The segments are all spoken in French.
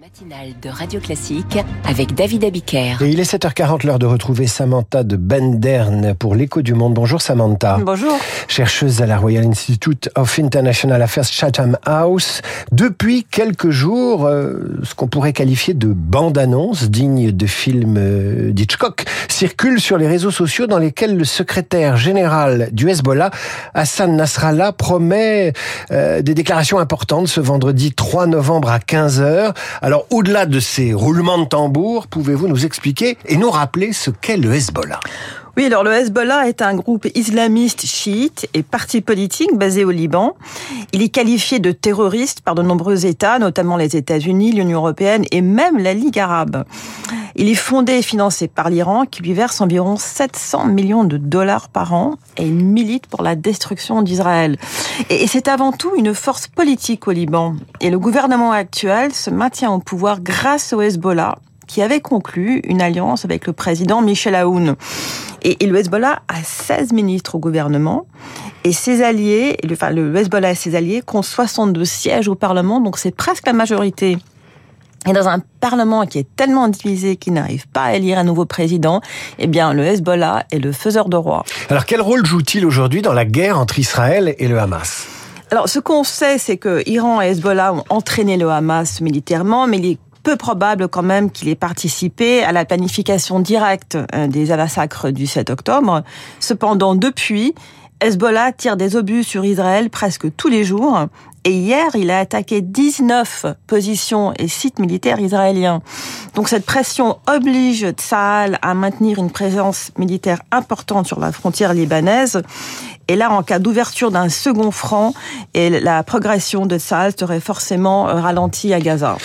matinale de Radio Classique avec David Abiker. Et il est 7h40, l'heure de retrouver Samantha de Benderne pour l'écho du monde. Bonjour Samantha. Bonjour. Chercheuse à la Royal Institute of International Affairs Chatham House. Depuis quelques jours, euh, ce qu'on pourrait qualifier de bande-annonce digne de film euh, d'Hitchcock circule sur les réseaux sociaux dans lesquels le secrétaire général du Hezbollah, Hassan Nasrallah, promet euh, des déclarations importantes ce vendredi 3 novembre à 15h. Alors, au-delà de ces roulements de tambour, pouvez-vous nous expliquer et nous rappeler ce qu'est le Hezbollah? Oui, alors le Hezbollah est un groupe islamiste chiite et parti politique basé au Liban. Il est qualifié de terroriste par de nombreux États, notamment les États-Unis, l'Union européenne et même la Ligue arabe. Il est fondé et financé par l'Iran qui lui verse environ 700 millions de dollars par an et il milite pour la destruction d'Israël. Et c'est avant tout une force politique au Liban. Et le gouvernement actuel se maintient au pouvoir grâce au Hezbollah qui avait conclu une alliance avec le président Michel Aoun. Et, le Hezbollah a 16 ministres au gouvernement. Et ses alliés, enfin le Hezbollah et ses alliés, comptent 62 sièges au Parlement, donc c'est presque la majorité. Et dans un Parlement qui est tellement divisé qu'il n'arrive pas à élire un nouveau président, eh bien, le Hezbollah est le faiseur de roi. Alors, quel rôle joue-t-il aujourd'hui dans la guerre entre Israël et le Hamas? Alors, ce qu'on sait, c'est que Iran et Hezbollah ont entraîné le Hamas militairement, mais il est peu probable quand même qu'il ait participé à la planification directe euh, des massacres du 7 octobre. Cependant, depuis, Hezbollah tire des obus sur Israël presque tous les jours. Et hier, il a attaqué 19 positions et sites militaires israéliens. Donc cette pression oblige Tsahal à maintenir une présence militaire importante sur la frontière libanaise. Et là, en cas d'ouverture d'un second front, et la progression de Tsahal serait forcément euh, ralentie à Gaza.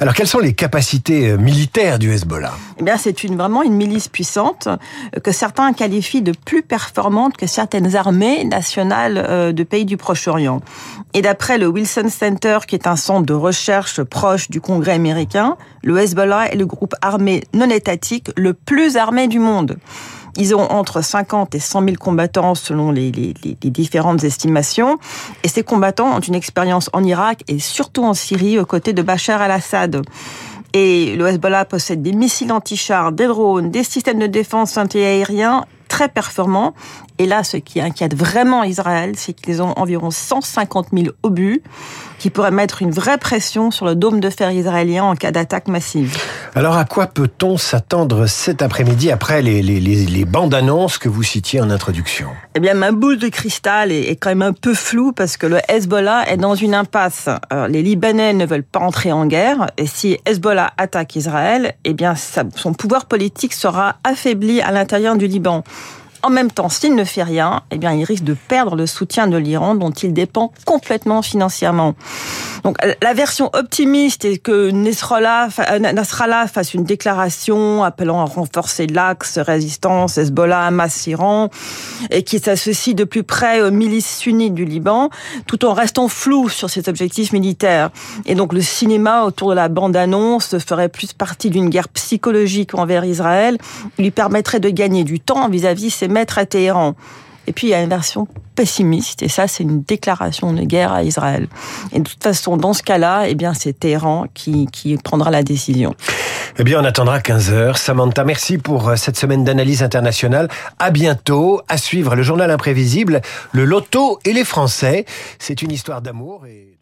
Alors, quelles sont les capacités euh, militaires du Hezbollah Eh bien, c'est une, vraiment une milice puissante euh, que certains qualifient de plus performante que certaines armées nationales de pays du Proche-Orient. Et d'après le Wilson Center, qui est un centre de recherche proche du Congrès américain, le Hezbollah est le groupe armé non étatique le plus armé du monde. Ils ont entre 50 et 100 000 combattants selon les, différentes estimations. Et ces combattants ont une expérience en Irak et surtout en Syrie aux côtés de Bachar al-Assad. Et le Hezbollah possède des missiles anti-chars, des drones, des systèmes de défense anti-aériens très performants. Et là, ce qui inquiète vraiment Israël, c'est qu'ils ont environ 150 000 obus qui pourraient mettre une vraie pression sur le dôme de fer israélien en cas d'attaque massive. Alors, à quoi peut-on s'attendre cet après-midi après les, bandes annonces que vous citiez en introduction? Eh bien, ma boule de cristal est, est, quand même un peu floue parce que le Hezbollah est dans une impasse. Euh, les Libanais ne veulent pas entrer en guerre et si Hezbollah attaque Israël, eh bien, son pouvoir politique sera affaibli à l'intérieur du Liban. En même temps, s'il ne fait rien, eh bien, il risque de perdre le soutien de l'Iran dont il dépend complètement financièrement. Donc la version optimiste est que Nasrallah, Nasrallah fasse une déclaration appelant à renforcer l'axe résistance Hezbollah, Hamas, Iran, et qui s'associe de plus près aux milices sunnites du Liban, tout en restant flou sur ses objectifs militaires. Et donc le cinéma autour de la bande-annonce ferait plus partie d'une guerre psychologique envers Israël, lui permettrait de gagner du temps vis-à-vis ses maîtres à Téhéran. Et puis il y a une version pessimiste, et ça c'est une déclaration de guerre à Israël. Et de toute façon, dans ce cas-là, eh bien c'est Téhéran qui, qui prendra la décision. Eh bien, on attendra 15 heures. Samantha, merci pour euh, cette semaine d'analyse internationale. À bientôt. À suivre le journal imprévisible, le loto et les Français. C'est une histoire d'amour et